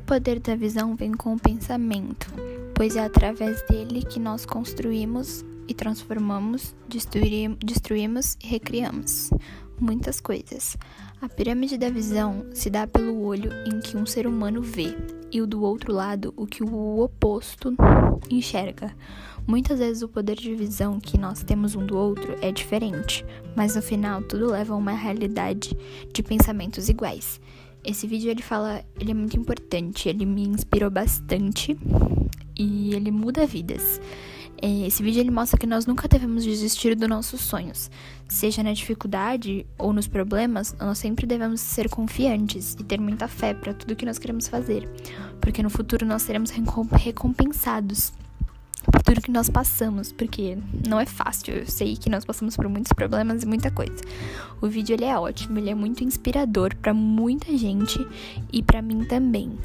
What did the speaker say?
poder da visão vem com o pensamento, pois é através dele que nós construímos e transformamos, destruímos e recriamos muitas coisas. A pirâmide da visão se dá pelo olho em que um ser humano vê, e o do outro lado o que o oposto enxerga. Muitas vezes o poder de visão que nós temos um do outro é diferente, mas no final tudo leva a uma realidade de pensamentos iguais. Esse vídeo ele fala, ele é muito importante, ele me inspirou bastante e ele muda vidas. É, esse vídeo ele mostra que nós nunca devemos desistir dos nossos sonhos. Seja na dificuldade ou nos problemas, nós sempre devemos ser confiantes e ter muita fé para tudo que nós queremos fazer, porque no futuro nós seremos recompensados tudo que nós passamos, porque não é fácil. Eu sei que nós passamos por muitos problemas e muita coisa. O vídeo ele é ótimo, ele é muito inspirador para muita gente e para mim também.